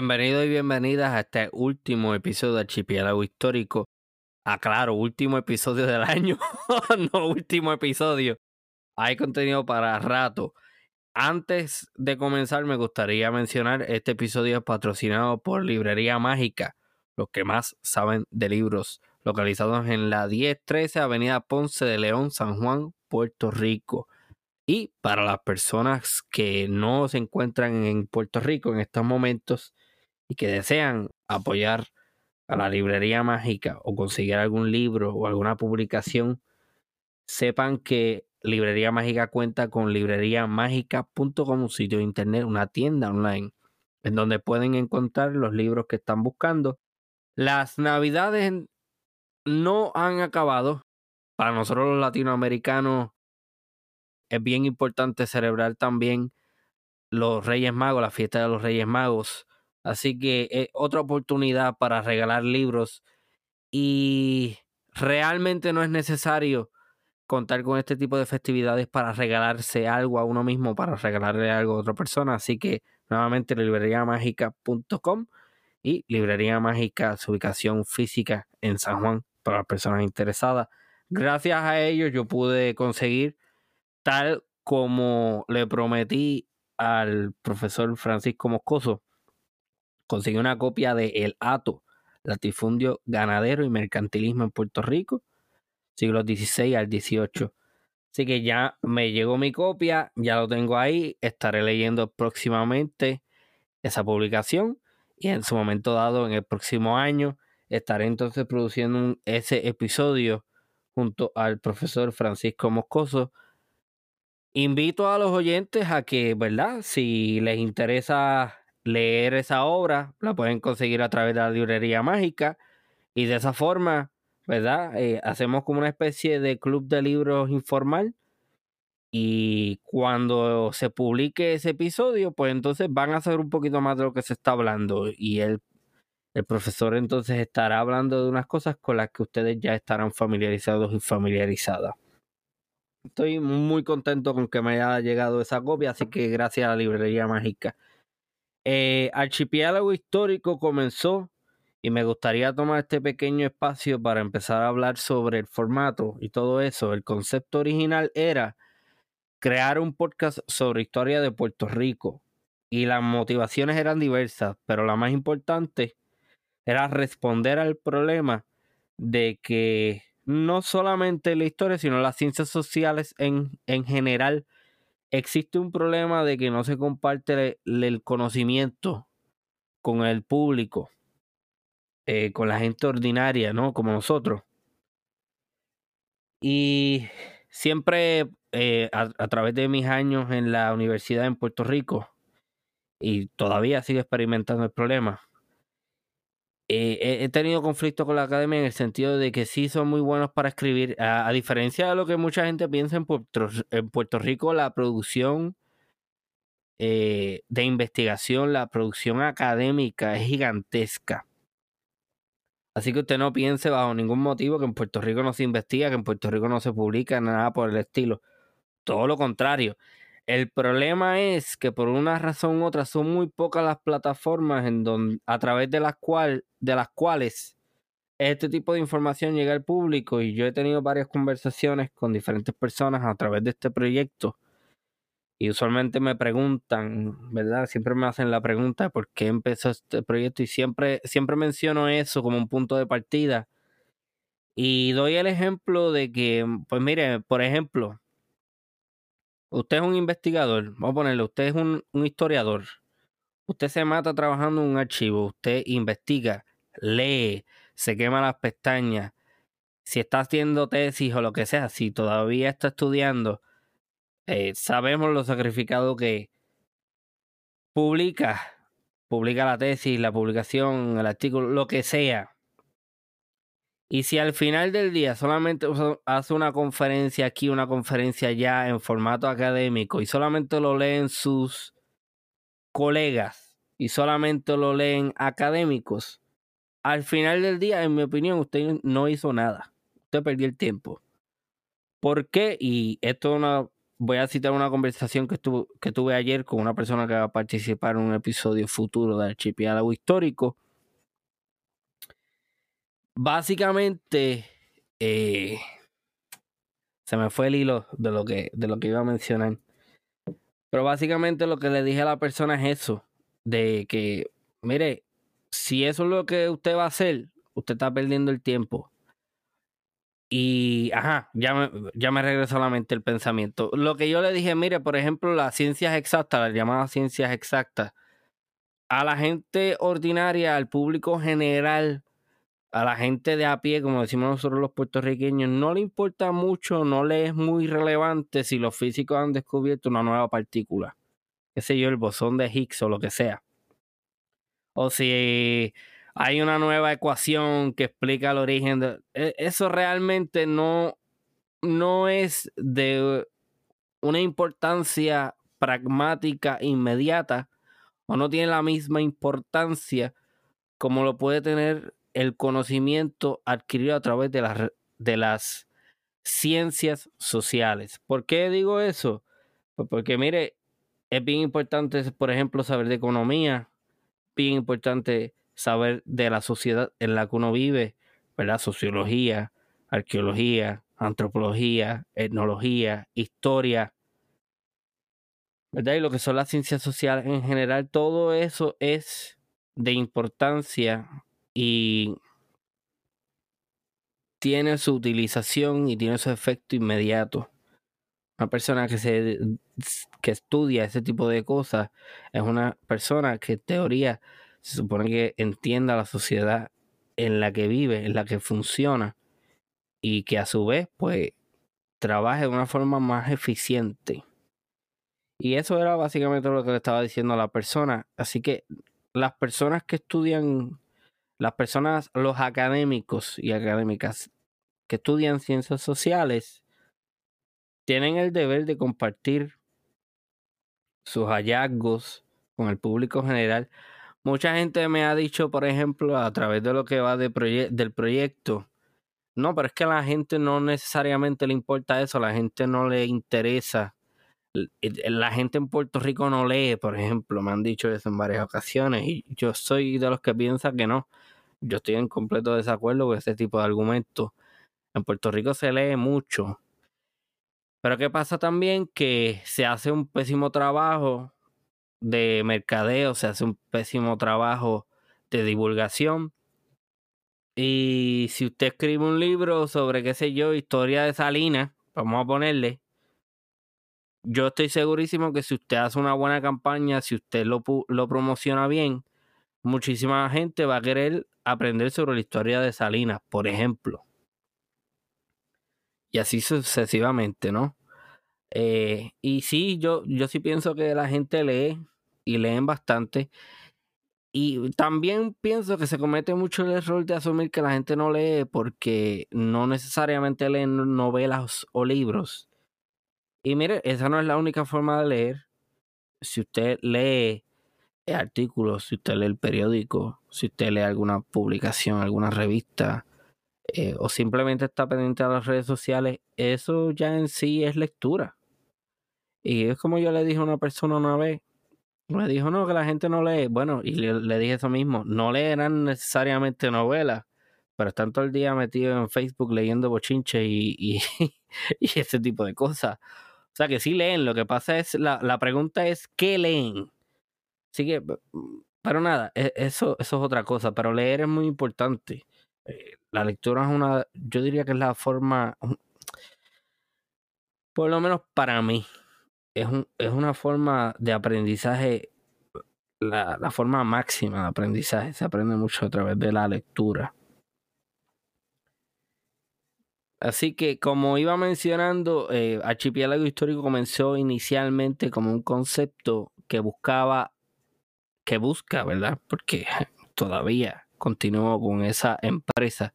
Bienvenidos y bienvenidas a este último episodio de Archipiélago Histórico. Aclaro, último episodio del año, no último episodio. Hay contenido para rato. Antes de comenzar, me gustaría mencionar este episodio es patrocinado por Librería Mágica, los que más saben de libros, localizados en la 1013 Avenida Ponce de León, San Juan, Puerto Rico. Y para las personas que no se encuentran en Puerto Rico en estos momentos y que desean apoyar a la librería mágica o conseguir algún libro o alguna publicación, sepan que Librería Mágica cuenta con libreriamágica.com, un sitio de internet, una tienda online, en donde pueden encontrar los libros que están buscando. Las navidades no han acabado. Para nosotros los latinoamericanos es bien importante celebrar también los Reyes Magos, la fiesta de los Reyes Magos. Así que es otra oportunidad para regalar libros y realmente no es necesario contar con este tipo de festividades para regalarse algo a uno mismo, para regalarle algo a otra persona. Así que nuevamente libreriamágica.com y Librería Mágica, su ubicación física en San Juan para las personas interesadas. Gracias a ellos yo pude conseguir tal como le prometí al profesor Francisco Moscoso, conseguí una copia de El Ato, Latifundio Ganadero y Mercantilismo en Puerto Rico, siglos XVI al XVIII. Así que ya me llegó mi copia, ya lo tengo ahí, estaré leyendo próximamente esa publicación y en su momento dado, en el próximo año, estaré entonces produciendo ese episodio junto al profesor Francisco Moscoso invito a los oyentes a que, ¿verdad? Si les interesa leer esa obra, la pueden conseguir a través de la librería mágica y de esa forma, ¿verdad? Eh, hacemos como una especie de club de libros informal y cuando se publique ese episodio, pues entonces van a saber un poquito más de lo que se está hablando y el, el profesor entonces estará hablando de unas cosas con las que ustedes ya estarán familiarizados y familiarizadas. Estoy muy contento con que me haya llegado esa copia, así que gracias a la librería mágica. Eh, Archipiélago Histórico comenzó y me gustaría tomar este pequeño espacio para empezar a hablar sobre el formato y todo eso. El concepto original era crear un podcast sobre historia de Puerto Rico y las motivaciones eran diversas, pero la más importante era responder al problema de que no solamente la historia, sino las ciencias sociales en, en general, existe un problema de que no se comparte el, conocimiento con el público, eh, con la gente ordinaria, ¿no? Como nosotros. Y siempre eh, a, a, través de mis años en la universidad en Puerto Rico, y todavía sigo experimentando el problema, eh, he tenido conflicto con la academia en el sentido de que sí son muy buenos para escribir. A, diferencia de lo que mucha gente piensa en Puerto, Rico, la producción eh, de investigación, la producción académica es gigantesca. Así que usted no piense bajo ningún motivo que en Puerto Rico no se investiga, que en Puerto Rico no se publica, nada por el estilo. Todo lo contrario. El problema es que por una razón u otra son muy pocas las plataformas en donde, a través de las, cual, de las cuales este tipo de información llega al público y yo he tenido varias conversaciones con diferentes personas a través de este proyecto y usualmente me preguntan, ¿verdad? Siempre me hacen la pregunta por qué empezó este proyecto y siempre, siempre menciono eso como un punto de partida. Y doy el ejemplo de que, pues mire, por ejemplo, Usted es un investigador, vamos a ponerle, usted es un, historiador. Usted se mata trabajando en un archivo, usted investiga, lee, se quema las pestañas. Si está haciendo tesis o lo que sea, si todavía está estudiando, eh, sabemos lo sacrificado que publica, publica la tesis, la publicación, el artículo, lo que sea. Y si al final del día solamente hace una conferencia aquí, una conferencia allá en formato académico y solamente lo leen sus colegas y solamente lo leen académicos, al final del día, en mi opinión, usted no hizo nada. Usted perdió el tiempo. ¿Por qué? Y esto voy a citar una conversación que, que tuve ayer con una persona que va a participar en un episodio futuro del archipiélago histórico. Básicamente, eh, se me fue el hilo de lo que, de lo que iba a mencionar. Pero básicamente lo que le dije a la persona es eso, de que, mire, si eso es lo que usted va a hacer, usted está perdiendo el tiempo. Y, ajá, ya me, ya me regresó a la mente el pensamiento. Lo que yo le dije, mire, por ejemplo, las ciencias exactas, las llamadas ciencias exactas, a la gente ordinaria, al público general, a la gente de a pie, como decimos nosotros los puertorriqueños, no le importa mucho, no le es muy relevante si los físicos han descubierto una nueva partícula, qué sé yo, el bosón de Higgs o lo que sea. O si hay una nueva ecuación que explica el origen de... E, eso realmente no, no es de una importancia pragmática inmediata o no tiene la misma importancia como lo puede tener el conocimiento adquirido a través de las, de las ciencias sociales. ¿Por qué digo eso? Pues porque mire, es bien importante, por ejemplo, saber de economía, bien importante saber de la sociedad en la que uno vive, ¿verdad? Sociología, arqueología, antropología, etnología, historia, ¿verdad? Y lo que son las ciencias sociales en general, todo eso es de importancia y tiene su utilización y tiene su efecto inmediato. Una persona que, se, que estudia ese tipo de cosas es una persona que en teoría se supone que entienda la sociedad en la que vive, en la que funciona y que a su vez pues trabaje de una forma más eficiente. Y eso era básicamente lo que le estaba diciendo a la persona. Así que las personas que estudian las personas, los académicos y académicas que estudian ciencias sociales, tienen el deber de compartir sus hallazgos con el público general. Mucha gente me ha dicho, por ejemplo, a través de lo que va del proyecto, no, pero es que a la gente no necesariamente le importa eso, a la gente no le interesa. La gente en Puerto Rico no lee, por ejemplo, me han dicho eso en varias ocasiones y yo soy de los que piensa que no. Yo estoy en completo desacuerdo con ese tipo de argumentos. En Puerto Rico se lee mucho. Pero ¿qué pasa también? Que se hace un pésimo trabajo de mercadeo, se hace un pésimo trabajo de divulgación. Y si usted escribe un libro sobre, qué sé yo, historia de Salinas, vamos a ponerle, yo estoy segurísimo que si usted hace una buena campaña, si usted lo, lo promociona bien, muchísima gente va a querer aprender sobre la historia de Salinas, por ejemplo. Y así sucesivamente, ¿no? Eh, y sí, yo, yo sí pienso que la gente lee y leen bastante. Y también pienso que se comete mucho el error de asumir que la gente no lee porque no necesariamente leen novelas o libros. Y mire, esa no es la única forma de leer. Si usted lee artículos, si usted lee el periódico, si usted lee alguna publicación, alguna revista, eh, o simplemente está pendiente de las redes sociales, eso ya en sí es lectura. Y es como yo le dije a una persona una vez, me dijo, no, que la gente no lee. Bueno, y le, dije eso mismo, no leerán necesariamente novelas, pero están todo el día metidos en Facebook leyendo bochinches y, y, y, ese tipo de cosas. O sea que sí leen, lo que pasa es, la, la pregunta es, ¿qué leen? Así que, pero nada, e, eso, eso es otra cosa, pero leer es muy importante. Eh, la lectura es una, yo diría que es la forma, por lo menos para mí, es, un, es una forma de aprendizaje, la, la, forma máxima de aprendizaje. Se aprende mucho a través de la lectura. Así que, como iba mencionando, eh, Archipiélago Histórico comenzó inicialmente como un concepto que buscaba que busca, ¿verdad? Porque todavía continúo con esa empresa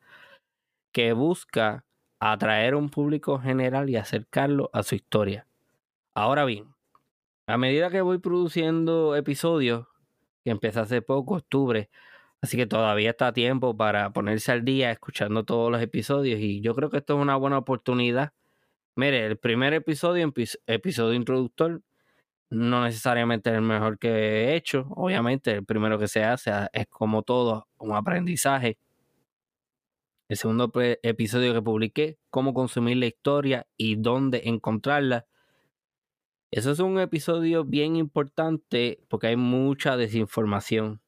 que busca atraer un público general y acercarlo a su historia. Ahora bien, a medida que voy produciendo episodios, que empecé hace poco, octubre, así que todavía está tiempo para ponerse al día escuchando todos los episodios y yo creo que esto es una buena oportunidad Mire, el primer episodio, episodio introductor, no necesariamente es el mejor que he hecho. Obviamente, el primero que se hace es como todo, un aprendizaje. El segundo episodio que publiqué, cómo consumir la historia y dónde encontrarla. Eso es un episodio bien importante porque hay mucha desinformación.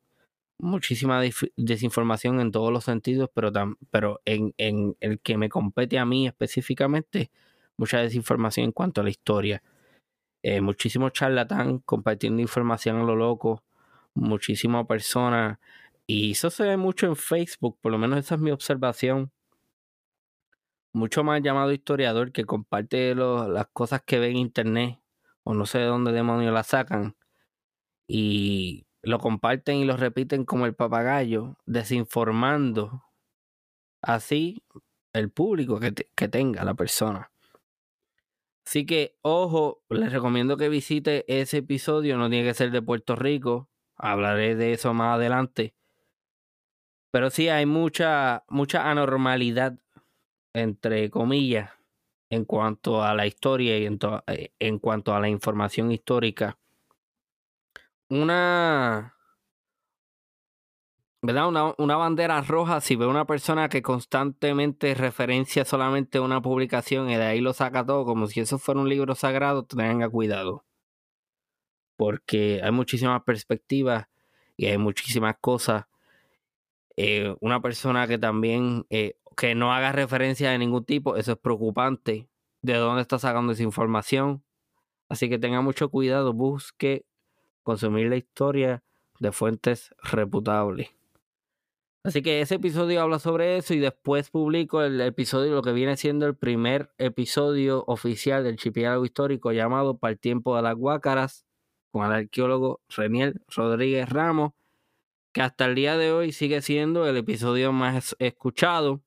Muchísima desinformación en todos los sentidos, pero, pero en, en el que me compete a mí específicamente, mucha desinformación en cuanto a la historia. Eh, muchísimos charlatán compartiendo información a lo loco, muchísimas personas, y eso se ve mucho en Facebook, por lo menos esa es mi observación. Mucho más llamado historiador que comparte las cosas que ve en internet, o no sé de dónde demonios las sacan, y lo comparten y lo repiten como el papagayo, desinformando así el público que, que tenga la persona. Así que, ojo, les recomiendo que visite ese episodio. No tiene que ser de Puerto Rico. Hablaré de eso más adelante. Pero sí hay mucha, mucha anormalidad, entre comillas, en cuanto a la historia y en, eh, en cuanto a la información histórica. Una, ¿verdad? Una, una, bandera roja si ve una persona que constantemente referencia solamente una publicación y de ahí lo saca todo como si eso fuera un libro sagrado, tenga cuidado. Porque hay muchísimas perspectivas y hay muchísimas cosas. Eh, una persona que también eh, que no haga referencia de ningún tipo, eso es preocupante. ¿De dónde está sacando esa información? Así que tenga mucho cuidado, busque consumir la historia de fuentes reputables. Así que ese episodio habla sobre eso y después publico el episodio, lo que viene siendo el primer episodio oficial del archipiélago histórico llamado Para el tiempo de las Guácaras, con el arqueólogo Reniel Rodríguez Ramos, que hasta el día de hoy sigue siendo el episodio más escuchado.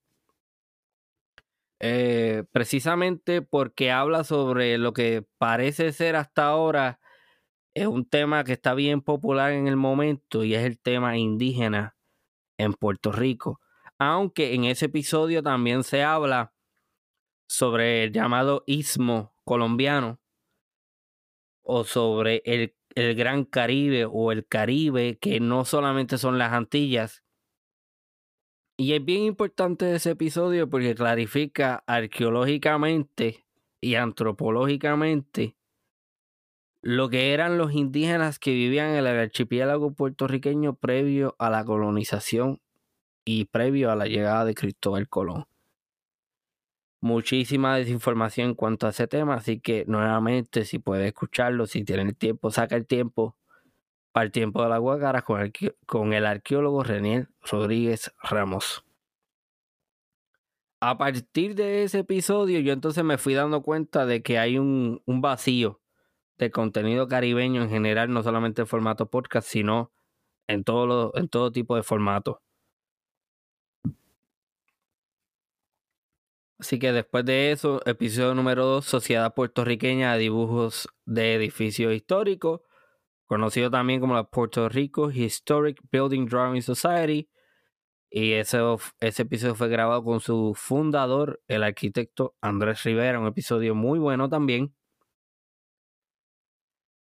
Eh, precisamente porque habla sobre lo que parece ser hasta ahora es un tema que está bien popular en el momento y es el tema indígena en Puerto Rico. Aunque en ese episodio también se habla sobre el llamado istmo colombiano o sobre el, el Gran Caribe o el Caribe, que no solamente son las Antillas. Y es bien importante ese episodio porque clarifica arqueológicamente y antropológicamente lo que eran los indígenas que vivían en el archipiélago puertorriqueño previo a la colonización y previo a la llegada de Cristóbal Colón. Muchísima desinformación en cuanto a ese tema, así que nuevamente si puede escucharlo, si tiene el tiempo, saca el tiempo para el tiempo de la Guacara con el, arqueólogo Reniel Rodríguez Ramos. A partir de ese episodio yo entonces me fui dando cuenta de que hay un vacío de contenido caribeño en general, no solamente en formato podcast, sino en todo, en todo tipo de formato. Así que después de eso, episodio número 2, Sociedad Puertorriqueña de Dibujos de Edificios Históricos, conocido también como la Puerto Rico Historic Building Drawing Society. Y ese, ese episodio fue grabado con su fundador, el arquitecto Andrés Rivera, un episodio muy bueno también.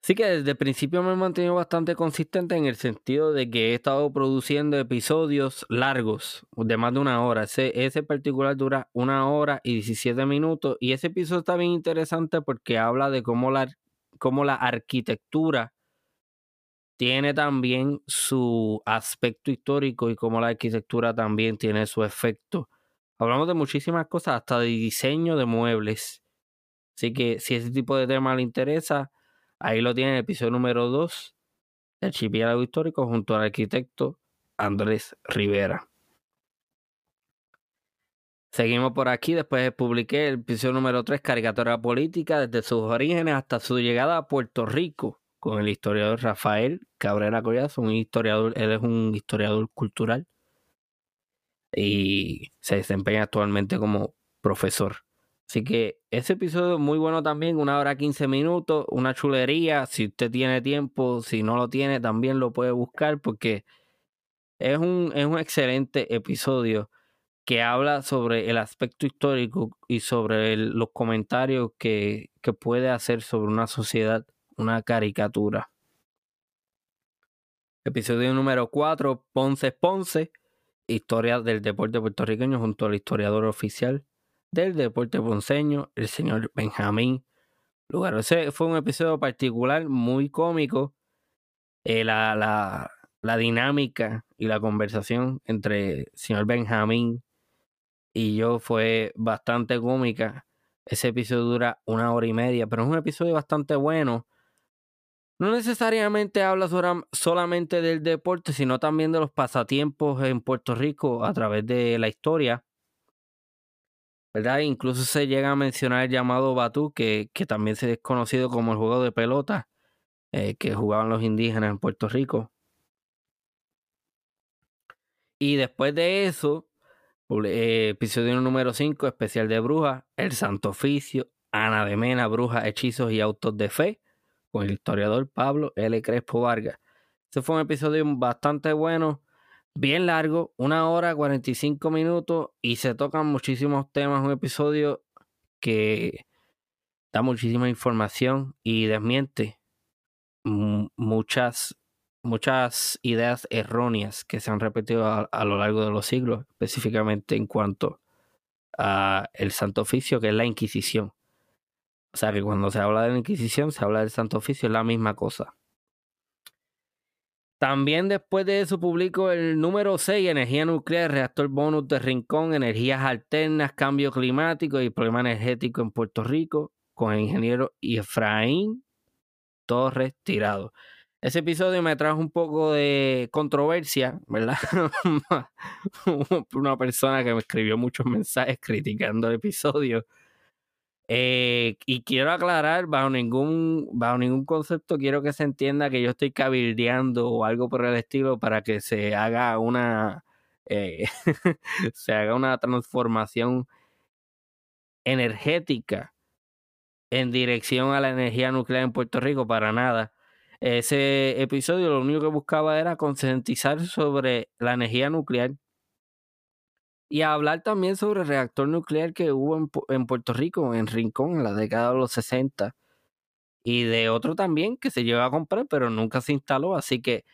Sí que desde el principio me he mantenido bastante consistente en el sentido de que he estado produciendo episodios largos, de más de una hora. Ese, particular dura una hora y 17 minutos. Y ese episodio está bien interesante porque habla de cómo la, cómo la arquitectura tiene también su aspecto histórico y cómo la arquitectura también tiene su efecto. Hablamos de muchísimas cosas, hasta de diseño de muebles. Así que si ese tipo de tema le interesa, Ahí lo tiene el episodio número 2 del Archipiélago Histórico junto al arquitecto Andrés Rivera. Seguimos por aquí, después publiqué el episodio número 3, Caricatura Política, desde sus orígenes hasta su llegada a Puerto Rico, con el historiador Rafael Cabrera Collazo, un historiador, él es un historiador cultural y se desempeña actualmente como profesor. Así que ese episodio es muy bueno también, una hora 15 minutos, una chulería. Si usted tiene tiempo, si no lo tiene, también lo puede buscar porque es un, es un excelente episodio que habla sobre el aspecto histórico y sobre los comentarios que, que puede hacer sobre una sociedad, una caricatura. Episodio número 4, Ponce Ponce, historia del deporte puertorriqueño junto al historiador oficial del deporte ponceño, el señor Benjamín Lugar. Ese fue un episodio particular, muy cómico. Eh, la, la, la dinámica y la conversación entre el señor Benjamín y yo fue bastante cómica. Ese episodio dura una hora y media, pero es un episodio bastante bueno. No necesariamente habla solamente del deporte, sino también de los pasatiempos en Puerto Rico a través de la historia. ¿Verdad? Incluso se llega a mencionar el llamado Batú, que, que también se es conocido como el juego de pelota eh, que jugaban los indígenas en Puerto Rico. Y después de eso, eh, episodio número 5, especial de brujas, El Santo Oficio, Ana de Mena, Brujas, Hechizos y Autos de Fe, con el historiador Pablo L. Crespo Vargas. Ese fue un episodio bastante bueno bien largo, una hora 45 minutos y se tocan muchísimos temas, un episodio que da muchísima información y desmiente muchas muchas ideas erróneas que se han repetido a, lo largo de los siglos, específicamente en cuanto a el Santo Oficio, que es la Inquisición. O sea que cuando se habla de la Inquisición, se habla del Santo Oficio, es la misma cosa. También después de eso publicó el número 6, energía nuclear, reactor bonus de Rincón, energías alternas, cambio climático y problema energético en Puerto Rico, con el ingeniero Efraín Torres Tirado. Ese episodio me trajo un poco de controversia, ¿verdad? Una persona que me escribió muchos mensajes criticando el episodio eh, y quiero aclarar, bajo ningún, bajo ningún concepto, quiero que se entienda que yo estoy cabildeando o algo por el estilo para que se haga una, eh, se haga una transformación energética en dirección a la energía nuclear en Puerto Rico, para nada. Ese episodio lo único que buscaba era concientizar sobre la energía nuclear y hablar también sobre el reactor nuclear que hubo en, Puerto Rico, en Rincón, en la década de los 60. Y de otro también que se llegó a comprar, pero nunca se instaló. Así que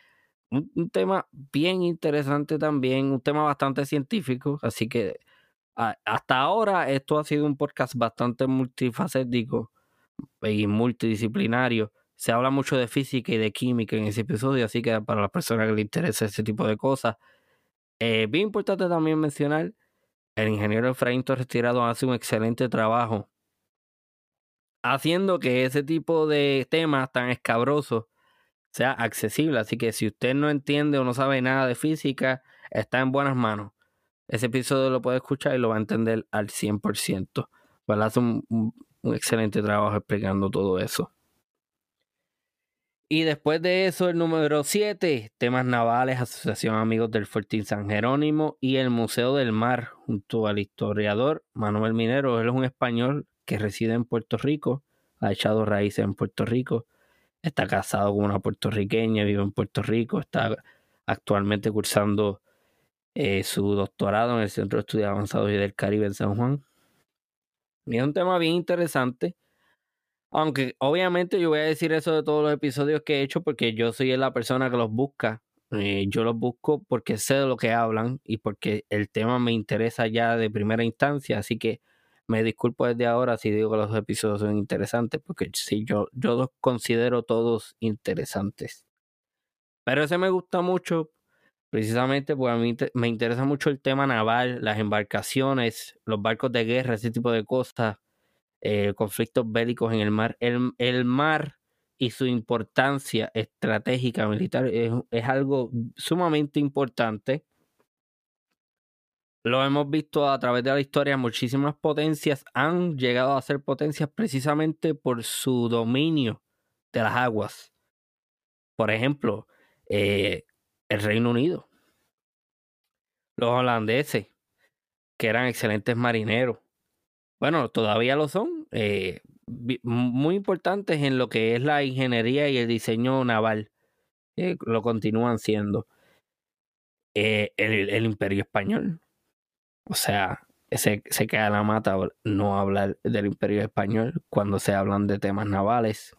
un, tema bien interesante también, un tema bastante científico. Así que hasta ahora esto ha sido un podcast bastante multifacético y multidisciplinario. Se habla mucho de física y de química en ese episodio, así que para las personas que les interesa ese tipo de cosas, eh, bien importante también mencionar, el ingeniero Efraín Torres Tirado hace un excelente trabajo haciendo que ese tipo de temas tan escabrosos sea accesible. Así que si usted no entiende o no sabe nada de física, está en buenas manos. Ese episodio lo puede escuchar y lo va a entender al 100%. Hace un excelente trabajo explicando todo eso. Y después de eso, el número 7, temas navales, Asociación Amigos del Fortín San Jerónimo y el Museo del Mar, junto al historiador Manuel Minero. Él es un español que reside en Puerto Rico, ha echado raíces en Puerto Rico, está casado con una puertorriqueña, vive en Puerto Rico, está actualmente cursando eh, su doctorado en el Centro de Estudios Avanzados y del Caribe en San Juan. Y es un tema bien interesante aunque obviamente yo voy a decir eso de todos los episodios que he hecho porque yo soy la persona que los busca. Eh, yo los busco porque sé de lo que hablan y porque el tema me interesa ya de primera instancia. Así que me disculpo desde ahora si digo que los episodios son interesantes porque sí, yo, yo los considero todos interesantes. Pero ese me gusta mucho precisamente porque a mí me interesa mucho el tema naval, las embarcaciones, los barcos de guerra, ese tipo de cosas eh, conflictos bélicos en el mar. El, mar y su importancia estratégica militar es, algo sumamente importante. Lo hemos visto a través de la historia, muchísimas potencias han llegado a ser potencias precisamente por su dominio de las aguas. Por ejemplo, eh, el Reino Unido, los holandeses, que eran excelentes marineros, bueno, todavía lo son, eh, muy importantes en lo que es la ingeniería y el diseño naval. Lo continúan siendo. Eh, el, Imperio Español. O sea, se, se queda la mata no hablar del imperio español cuando se hablan de temas navales.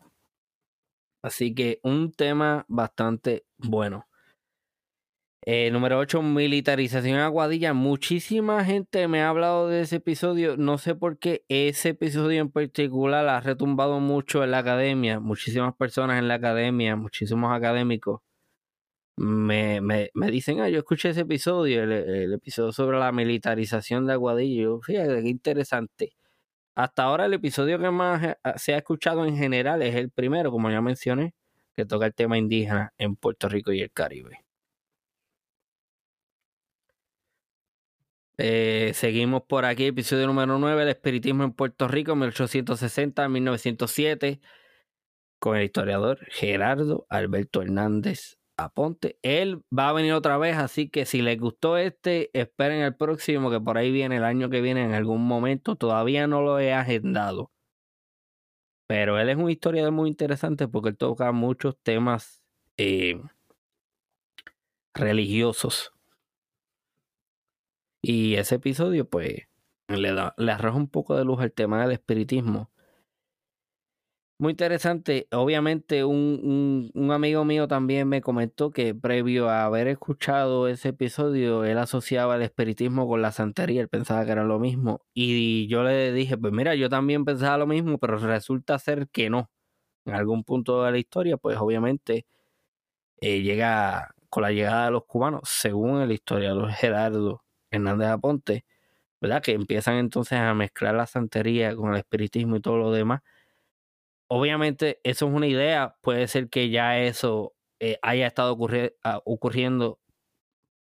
Así que un tema bastante bueno. Eh, número 8, militarización Aguadilla. Muchísima gente me ha hablado de ese episodio. No sé por qué ese episodio en particular ha retumbado mucho en la academia. Muchísimas personas en la academia, muchísimos académicos me, me, me dicen, ah, yo escuché ese episodio, el, episodio sobre la militarización de Aguadilla. Fíjate qué interesante. Hasta ahora el episodio que más eh, se ha escuchado en general es el primero, como ya mencioné, que toca el tema indígena en Puerto Rico y el Caribe. Eh, seguimos por aquí, episodio número 9, el espiritismo en Puerto Rico, 1860-1907, con el historiador Gerardo Alberto Hernández Aponte. Él va a venir otra vez, así que si les gustó este, esperen el próximo, que por ahí viene el año que viene en algún momento. Todavía no lo he agendado. Pero él es un historiador muy interesante porque él toca muchos temas eh, religiosos. Y ese episodio, pues, le, da, le arroja un poco de luz al tema del espiritismo. Muy interesante. Obviamente, un, un, amigo mío también me comentó que previo a haber escuchado ese episodio, él asociaba el espiritismo con la santería. Él pensaba que era lo mismo. Y yo le dije, pues mira, yo también pensaba lo mismo, pero resulta ser que no. En algún punto de la historia, pues obviamente eh, llega con la llegada de los cubanos, según el historiador Gerardo Hernández Aponte, ¿verdad? Que empiezan entonces a mezclar la santería con el espiritismo y todo lo demás. Obviamente, eso es una idea. Puede ser que ya eso eh, haya estado ah, ocurriendo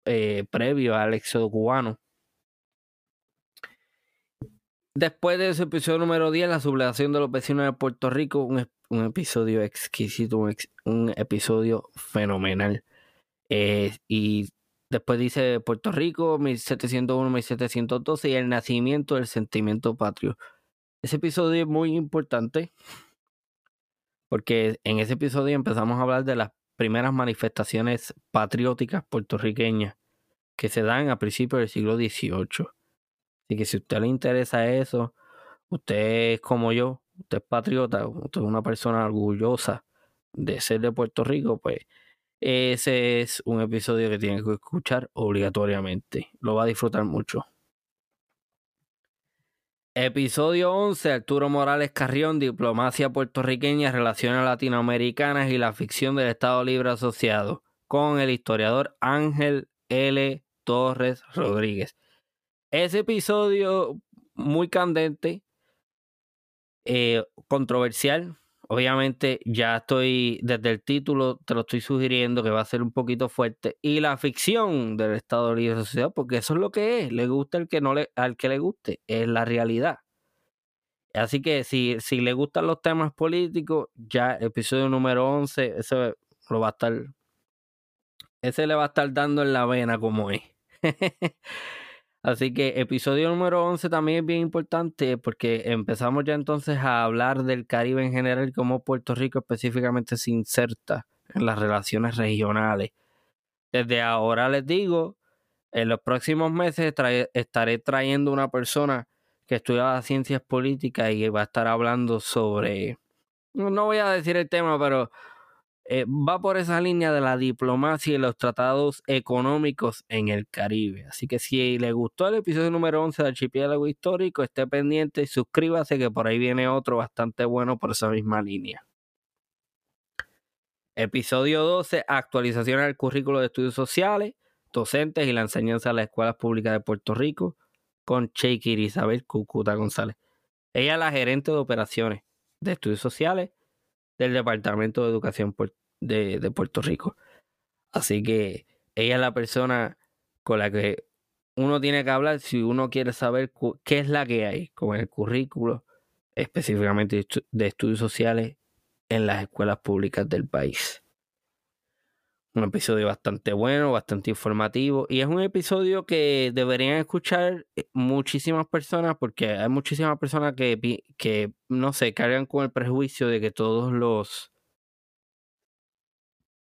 eh, previo al éxodo cubano. Después de ese episodio número 10, la sublevación de los vecinos de Puerto Rico, un, episodio exquisito, un, episodio fenomenal. Eh, y Después dice Puerto Rico, 1701-1712 y el nacimiento del sentimiento patrio. Ese episodio es muy importante porque en ese episodio empezamos a hablar de las primeras manifestaciones patrióticas puertorriqueñas que se dan a principios del siglo XVIII. Así que si a usted le interesa eso, usted es como yo, usted es patriota, usted es una persona orgullosa de ser de Puerto Rico, pues ese es un episodio que tiene que escuchar obligatoriamente. Lo va a disfrutar mucho. Episodio 11, Arturo Morales Carrión, Diplomacia puertorriqueña, Relaciones Latinoamericanas y la ficción del Estado Libre Asociado, con el historiador Ángel L. Torres Rodríguez. Ese episodio muy candente, eh, controversial, Obviamente ya estoy, desde el título te lo estoy sugiriendo que va a ser un poquito fuerte. Y la ficción del Estado de Sociedad, porque eso es lo que es. Le gusta el que no le, al que le guste, es la realidad. Así que si, si le gustan los temas políticos, ya episodio número 11, ese lo va a estar, ese le va a estar dando en la vena como es. Así que episodio número 11 también es bien importante porque empezamos ya entonces a hablar del Caribe en general, cómo Puerto Rico específicamente se inserta en las relaciones regionales. Desde ahora les digo, en los próximos meses estaré trayendo una persona que estudia ciencias políticas y va a estar hablando sobre, no voy a decir el tema, pero eh, va por esa línea de la diplomacia y los tratados económicos en el Caribe. Así que si le gustó el episodio número 11 de Archipiélago Histórico, esté pendiente y suscríbase que por ahí viene otro bastante bueno por esa misma línea. Episodio 12, actualización al currículo de estudios sociales, docentes y la enseñanza de las escuelas públicas de Puerto Rico con Cheikir Isabel Cucuta González. Ella es la gerente de operaciones de estudios sociales del Departamento de Educación de, Puerto Rico. Así que ella es la persona con la que uno tiene que hablar si uno quiere saber qué es la que hay con el currículo específicamente de estudios sociales en las escuelas públicas del país. Un episodio bastante bueno, bastante informativo y es un episodio que deberían escuchar eh, muchísimas personas porque hay muchísimas personas que, que no sé, cargan con el prejuicio de que todos los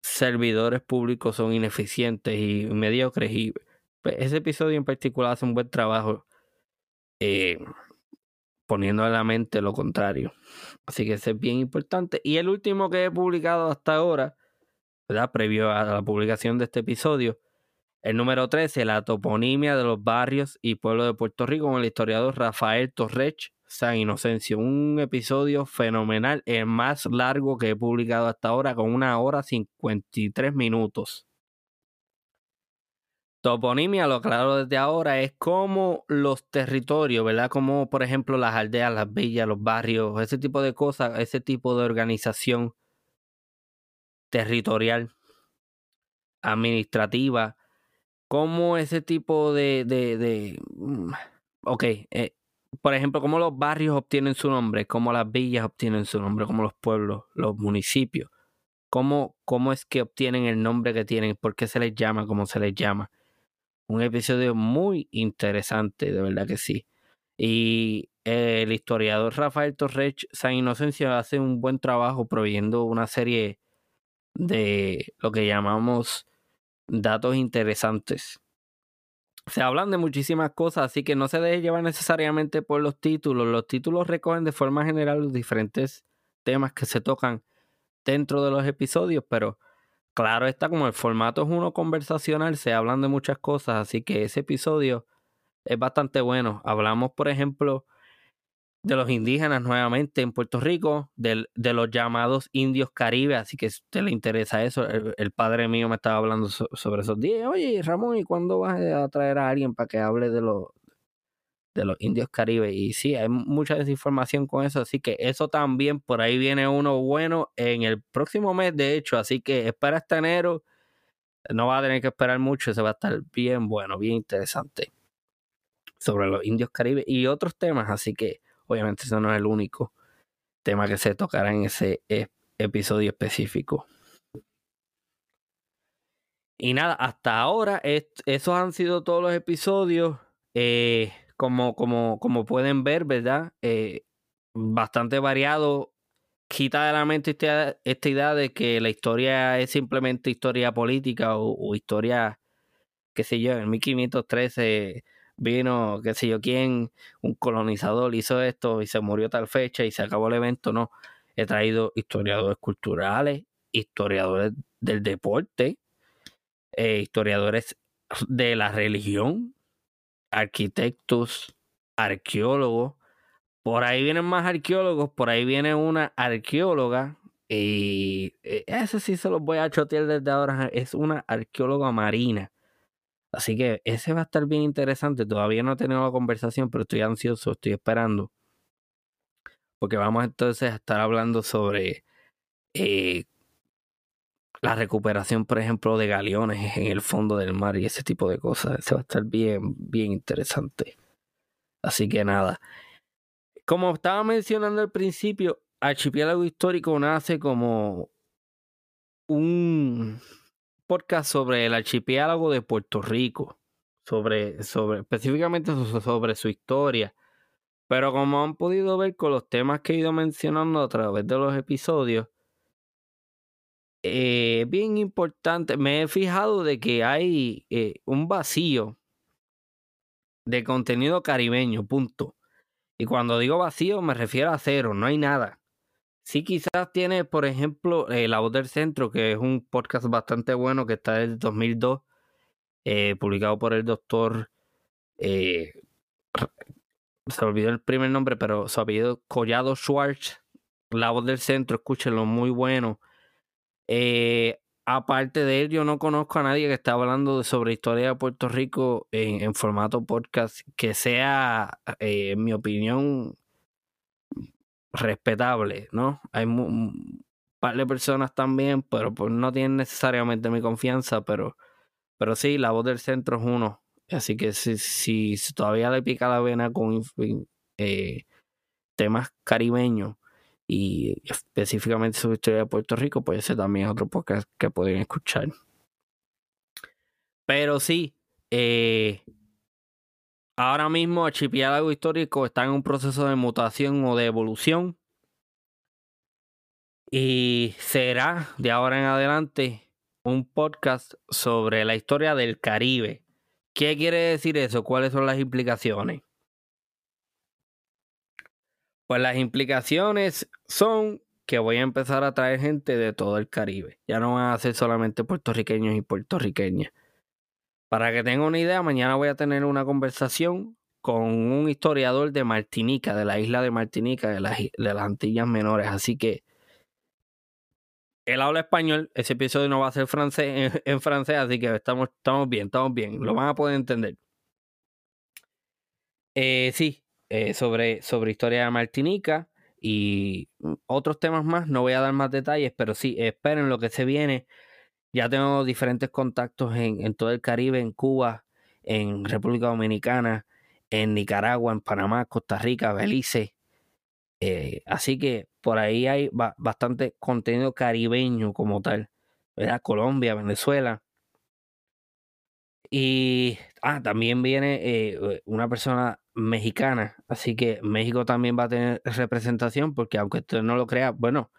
servidores públicos son ineficientes y mediocres y pues, ese episodio en particular hace un buen trabajo eh, poniendo en la mente lo contrario. Así que ese es bien importante. Y el último que he publicado hasta ahora, ¿verdad? Previo a la publicación de este episodio, el número 13, la toponimia de los barrios y pueblos de Puerto Rico con el historiador Rafael Torrech San Inocencio. Un episodio fenomenal, el más largo que he publicado hasta ahora, con una hora 53 minutos. Toponimia, lo claro desde ahora, es como los territorios, ¿verdad? Como por ejemplo las aldeas, las villas, los barrios, ese tipo de cosas, ese tipo de organización territorial, administrativa, como ese tipo de... de, mm, ok, eh, por ejemplo, cómo los barrios obtienen su nombre, cómo las villas obtienen su nombre, cómo los pueblos, los municipios, cómo, cómo es que obtienen el nombre que tienen, por qué se les llama como se les llama un episodio muy interesante, de verdad que sí. Y el historiador Rafael Torres San Inocencio hace un buen trabajo proveyendo una serie de lo que llamamos datos interesantes. Se hablan de muchísimas cosas, así que no se deje llevar necesariamente por los títulos. Los títulos recogen de forma general los diferentes temas que se tocan dentro de los episodios, pero Claro está, como el formato es uno conversacional, se hablan de muchas cosas, así que ese episodio es bastante bueno. Hablamos, por ejemplo, de los indígenas nuevamente en Puerto Rico, de los llamados indios caribe, así que si usted le interesa eso, el, padre mío me estaba hablando sobre esos días. Oye, Ramón, ¿y cuándo vas a traer a alguien para que hable de los, de los indios caribe. Y sí, hay mucha desinformación con eso, así que eso también, por ahí viene uno bueno en el próximo mes, de hecho, así que espera hasta enero, no va a tener que esperar mucho, se va a estar bien bueno, bien interesante sobre los indios caribe y otros temas, así que obviamente eso no es el único tema que se tocará en ese episodio específico. Y nada, hasta ahora esos han sido todos los episodios. Eh, como, como, como pueden ver, ¿verdad? Eh, bastante variado. Quita de la mente esta, esta, idea de que la historia es simplemente historia política o, historia, qué sé yo, en 1513 vino, qué sé yo, quién, un colonizador hizo esto y se murió tal fecha y se acabó el evento. No, he traído historiadores culturales, historiadores del deporte, eh, historiadores de la religión, arquitectos, arqueólogos. Por ahí vienen más arqueólogos, por ahí viene una arqueóloga. Y eh, ese sí se los voy a chotear desde ahora. Es una arqueóloga marina. Así que ese va a estar bien interesante. Todavía no he tenido la conversación, pero estoy ansioso, estoy esperando. Porque vamos entonces a estar hablando sobre eh, la recuperación, por ejemplo, de galeones en el fondo del mar y ese tipo de cosas. Eso va a estar bien, bien interesante. Así que nada. Como estaba mencionando al principio, Archipiélago Histórico nace como un podcast sobre el archipiélago de Puerto Rico, sobre, sobre, específicamente sobre su historia. Pero como han podido ver con los temas que he ido mencionando a través de los episodios, eh, bien importante, me he fijado de que hay eh, un vacío de contenido caribeño, punto. Y cuando digo vacío me refiero a cero, no hay nada. Sí, quizás tiene, por ejemplo, eh, La Voz del Centro, que es un podcast bastante bueno que está desde 2002, publicado por el doctor, se olvidó el primer nombre, pero su apellido Collado Schwartz, La Voz del Centro, escúchenlo, muy bueno. Eh, aparte de él, yo no conozco a nadie que esté hablando sobre historia de Puerto Rico en, formato podcast que sea, eh, en mi opinión, respetable, ¿no? Hay un par de personas también, pero pues no tienen necesariamente mi confianza, pero, pero sí, la voz del centro es uno. Así que si, si, todavía le pica la vena con eh, temas caribeños, y específicamente sobre historia de Puerto Rico, pues ese también es otro podcast que pueden escuchar. Pero sí, eh, ahora mismo Archipiélago Histórico está en un proceso de mutación o de evolución. Y será de ahora en adelante un podcast sobre la historia del Caribe. ¿Qué quiere decir eso? ¿Cuáles son las implicaciones? Pues las implicaciones son que voy a empezar a traer gente de todo el Caribe. Ya no van a ser solamente puertorriqueños y puertorriqueñas. Para que tengan una idea, mañana voy a tener una conversación con un historiador de Martinica, de la isla de Martinica, de las, de las Antillas Menores. Así que él habla español, ese episodio no va a ser francés, en, francés, así que estamos, estamos bien, estamos bien, lo van a poder entender. Eh, sí, eh, sobre, sobre historia de Martinica y otros temas más, no voy a dar más detalles, pero sí, esperen lo que se viene. Ya tengo diferentes contactos en, todo el Caribe, en Cuba, en República Dominicana, en Nicaragua, en Panamá, Costa Rica, Belice. Eh, así que por ahí hay bastante contenido caribeño como tal. ¿verdad? Colombia, Venezuela. Y ah, también viene eh, una persona mexicana. Así que México también va a tener representación porque aunque usted no lo crea, bueno,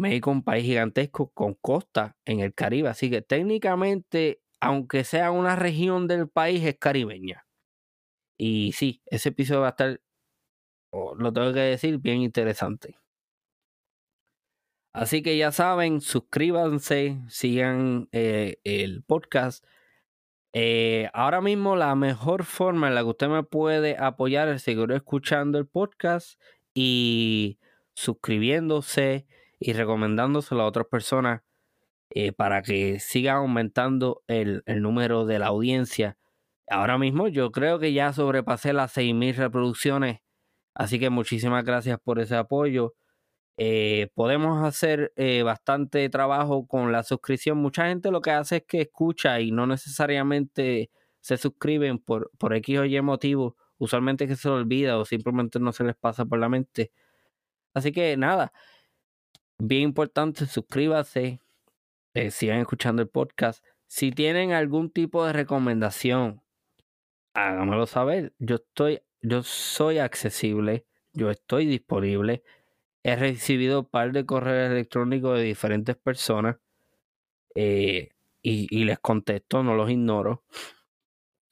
México es un país gigantesco con costa en el Caribe. Así que técnicamente, aunque sea una región del país, es caribeña. Y sí, ese episodio va a estar, lo tengo que decir, bien interesante. Así que ya saben, suscríbanse, sigan eh, el podcast. Eh, ahora mismo la mejor forma en la que usted me puede apoyar es seguir escuchando el podcast y suscribiéndose y recomendándoselo a otras personas eh, para que siga aumentando el, el número de la audiencia ahora mismo yo creo que ya sobrepasé las 6.000 reproducciones, así que muchísimas gracias por ese apoyo. Eh, podemos hacer eh, bastante trabajo con la suscripción. Mucha gente lo que hace es que escucha y no necesariamente se suscriben por, por X o Y motivo. Usualmente que se lo olvida o simplemente no se les pasa por la mente. Así que nada, bien importante, suscríbase, eh, sigan escuchando el podcast. Si tienen algún tipo de recomendación, hágamelo saber. Yo estoy, yo soy accesible, yo estoy disponible. He recibido un par de correos electrónicos de diferentes personas eh, y, les contesto, no los ignoro.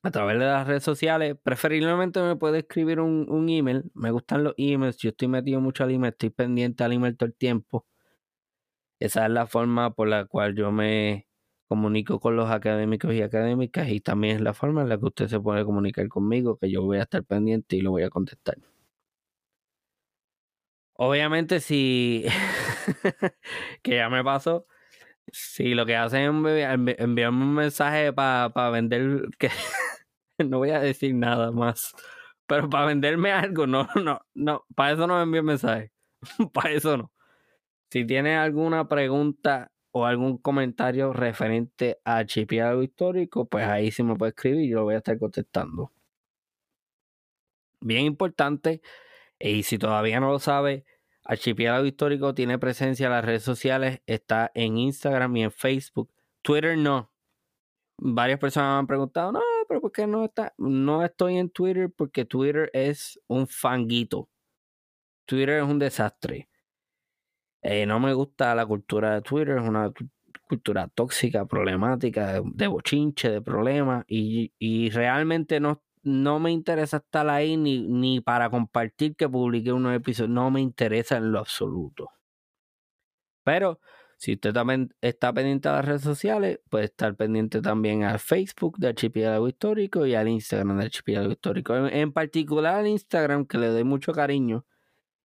A través de las redes sociales, preferiblemente me puede escribir un, un email. Me gustan los emails, yo estoy metido mucho al email, estoy pendiente al email todo el tiempo. Esa es la forma por la cual yo me, comunico con los académicos y académicas y también es la forma en la que usted se puede comunicar conmigo, que yo voy a estar pendiente y lo voy a contestar. Obviamente si, que ya me pasó, si lo que hacen es enviarme un mensaje para vender, que no voy a decir nada más, pero para venderme algo, no, no, no, para eso no me envío mensaje, para eso no. Si tiene alguna pregunta o algún comentario referente a archipiélago histórico, pues ahí sí me puede escribir y yo lo voy a estar contestando. Bien importante, y si todavía no lo sabe, Archipiélago Histórico tiene presencia en las redes sociales, está en Instagram y en Facebook. Twitter no. Varias personas me han preguntado, no, pero ¿por qué no está? No estoy en Twitter porque Twitter es un fanguito. Twitter es un desastre. Eh, no me gusta la cultura de Twitter, es una cultura tóxica, problemática, de, bochinche, de problemas, y, realmente no, no me interesa estar ahí ni, ni para compartir que publique unos episodios, no me interesa en lo absoluto. Pero si usted también está pendiente a las redes sociales, puede estar pendiente también al Facebook de Archipiélago Histórico y al Instagram de Archipiélago Histórico. En, en particular al Instagram, que le doy mucho cariño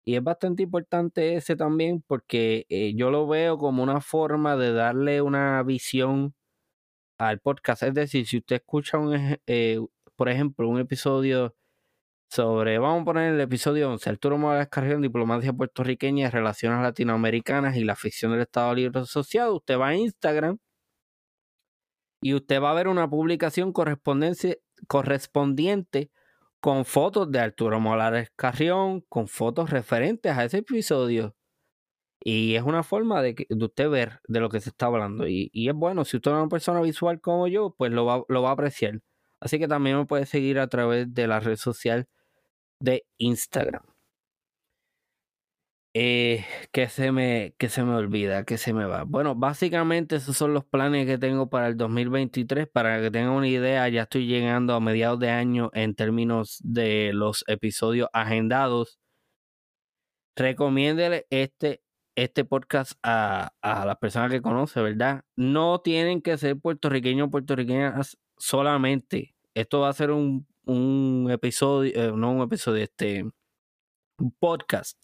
y es bastante importante ese también porque eh, yo lo veo como una forma de darle una visión al podcast. Es decir, si usted escucha, un, eh, por ejemplo, un episodio sobre, vamos a poner el episodio 11, Arturo Morales Carrión, Diplomacia Puertorriqueña, Relaciones Latinoamericanas y la ficción del Estado Libre Asociado, usted va a Instagram y usted va a ver una publicación correspondiente con fotos de Arturo Molares Carrión, con fotos referentes a ese episodio. Y es una forma de, que, de usted ver de lo que se está hablando. Y, es bueno, si usted es una persona visual como yo, pues lo va, lo va a apreciar. Así que también me puede seguir a través de la red social de Instagram. Eh, que se me se me olvida, que se me va. Bueno, básicamente esos son los planes que tengo para el 2023. Para que tengan una idea, ya estoy llegando a mediados de año en términos de los episodios agendados. Recomiéndele este este podcast a, a las personas que conoce, ¿verdad? No tienen que ser puertorriqueños o puertorriqueñas solamente. Esto va a ser un, un episodio, eh, no un episodio, este, un podcast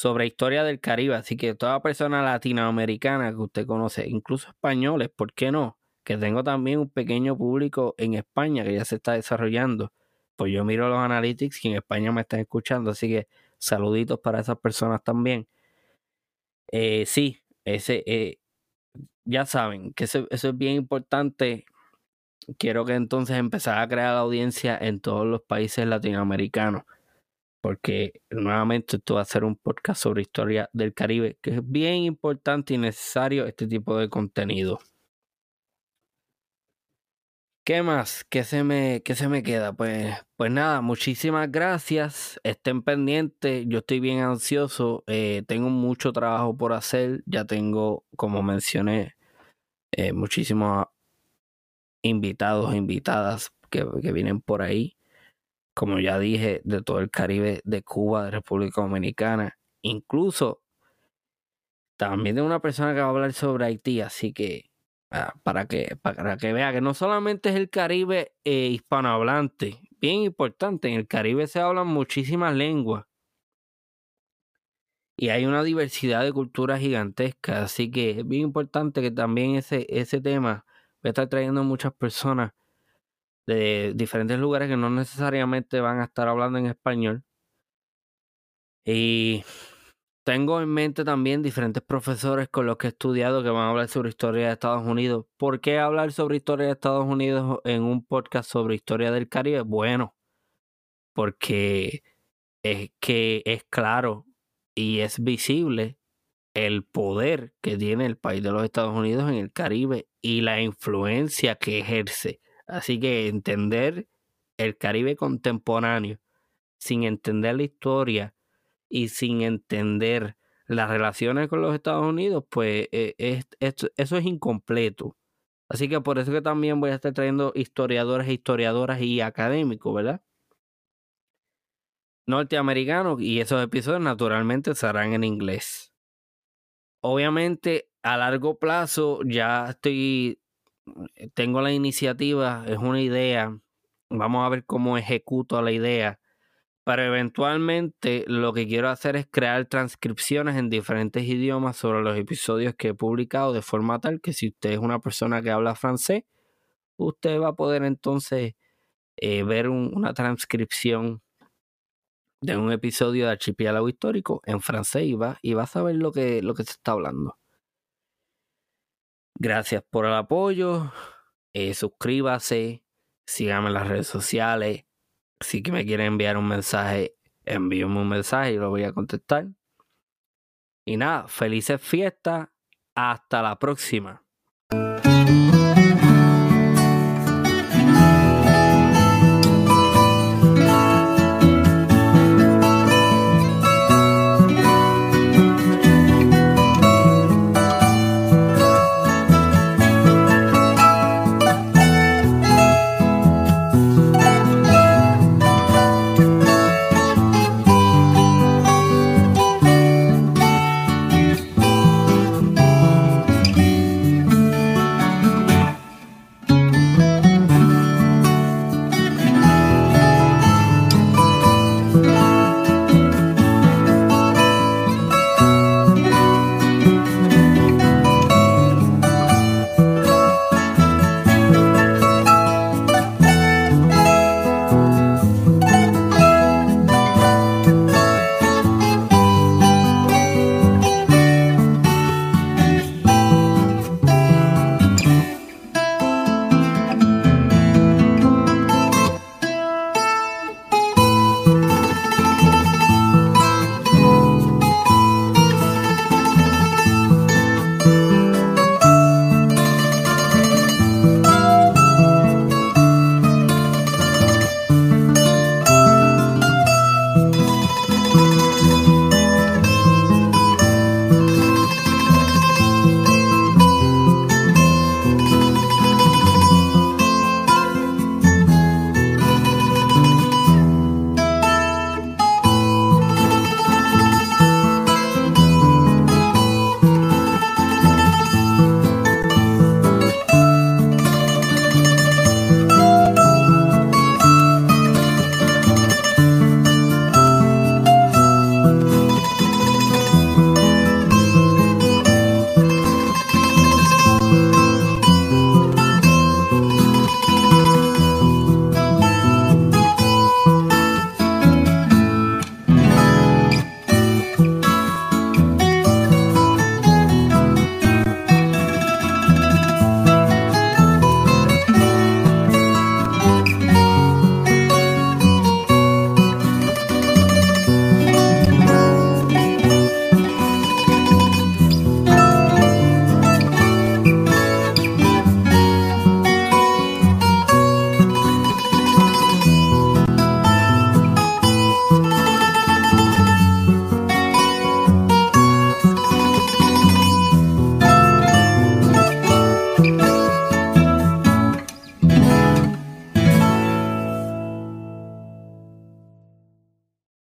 sobre historia del Caribe. Así que toda persona latinoamericana que usted conoce, incluso españoles, ¿por qué no? Que tengo también un pequeño público en España que ya se está desarrollando. Pues yo miro los analytics y en España me están escuchando. Así que saluditos para esas personas también. Eh, sí, ese, eh, ya saben que eso, es bien importante. Quiero que entonces empezar a crear audiencia en todos los países latinoamericanos, porque nuevamente esto va a ser un podcast sobre historia del Caribe, que es bien importante y necesario este tipo de contenido. ¿Qué más? ¿Qué se me, qué se me queda? Pues, pues nada, muchísimas gracias. Estén pendientes. Yo estoy bien ansioso. Eh, tengo mucho trabajo por hacer. Ya tengo, como mencioné, eh, muchísimos invitados invitadas que, que vienen por ahí. Como ya dije, de todo el Caribe, de Cuba, de República Dominicana. Incluso también de una persona que va a hablar sobre Haití. Así que Ah, para que, para que vea que no solamente es el Caribe eh, hispanohablante, bien importante, en el Caribe se hablan muchísimas lenguas y hay una diversidad de culturas gigantesca, así que es bien importante que también ese, ese tema va a estar trayendo muchas personas de diferentes lugares que no necesariamente van a estar hablando en español. Y tengo en mente también diferentes profesores con los que he estudiado que van a hablar sobre historia de Estados Unidos. ¿Por qué hablar sobre historia de Estados Unidos en un podcast sobre historia del Caribe? Bueno, porque es que es claro y es visible el poder que tiene el país de los Estados Unidos en el Caribe y la influencia que ejerce. Así que entender el Caribe contemporáneo sin entender la historia y sin entender las relaciones con los Estados Unidos, pues eh, eso es incompleto. Así que por eso que también voy a estar trayendo historiadores e historiadoras y académicos, ¿verdad? Norteamericanos y esos episodios naturalmente serán en inglés. Obviamente a largo plazo ya estoy, tengo la iniciativa, es una idea, vamos a ver cómo ejecuto la idea pero eventualmente lo que quiero hacer es crear transcripciones en diferentes idiomas sobre los episodios que he publicado de forma tal que si usted es una persona que habla francés, usted va a poder entonces eh, ver una transcripción de un episodio de Archipiélago Histórico en francés y va, y va a saber lo que, lo que se está hablando. Gracias por el apoyo. Eh, suscríbase. Síganme en las redes sociales si me quieren enviar un mensaje, envíenme un mensaje y lo voy a contestar. Y nada, felices fiestas. Hasta la próxima.